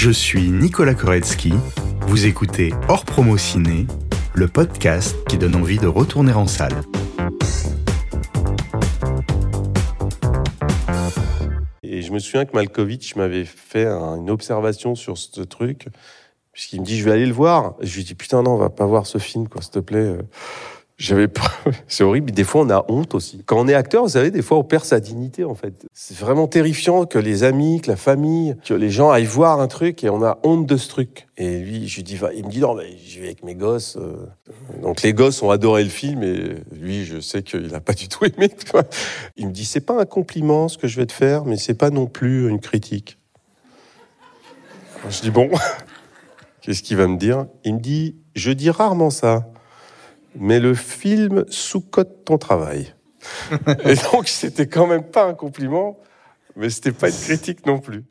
Je suis Nicolas Koretsky. Vous écoutez Hors Promo Ciné, le podcast qui donne envie de retourner en salle. Et je me souviens que Malkovich m'avait fait un- une observation sur ce truc, puisqu'il me dit je vais aller le voir. Je lui dis putain non, on va pas voir ce film, quoi, s'il te plaît. J'avais. C'est horrible. Des fois, on a honte aussi. Quand on est acteur, vous savez, des fois, on perd sa dignité, en fait. C'est vraiment terrifiant que les amis, que la famille, que les gens aillent voir un truc et on a honte de ce truc. Et lui, je lui dis, il me dit, non, mais j'y vais avec mes gosses. euh. Donc, les gosses ont adoré le film et lui, je sais qu'il a pas du tout aimé. Il me dit, c'est pas un compliment ce que je vais te faire, mais c'est pas non plus une critique. Je dis, bon, qu'est-ce qu'il va me dire? Il me dit, je dis rarement ça mais le film sous-cote ton travail. Et donc, c'était quand même pas un compliment, mais c'était pas une critique non plus.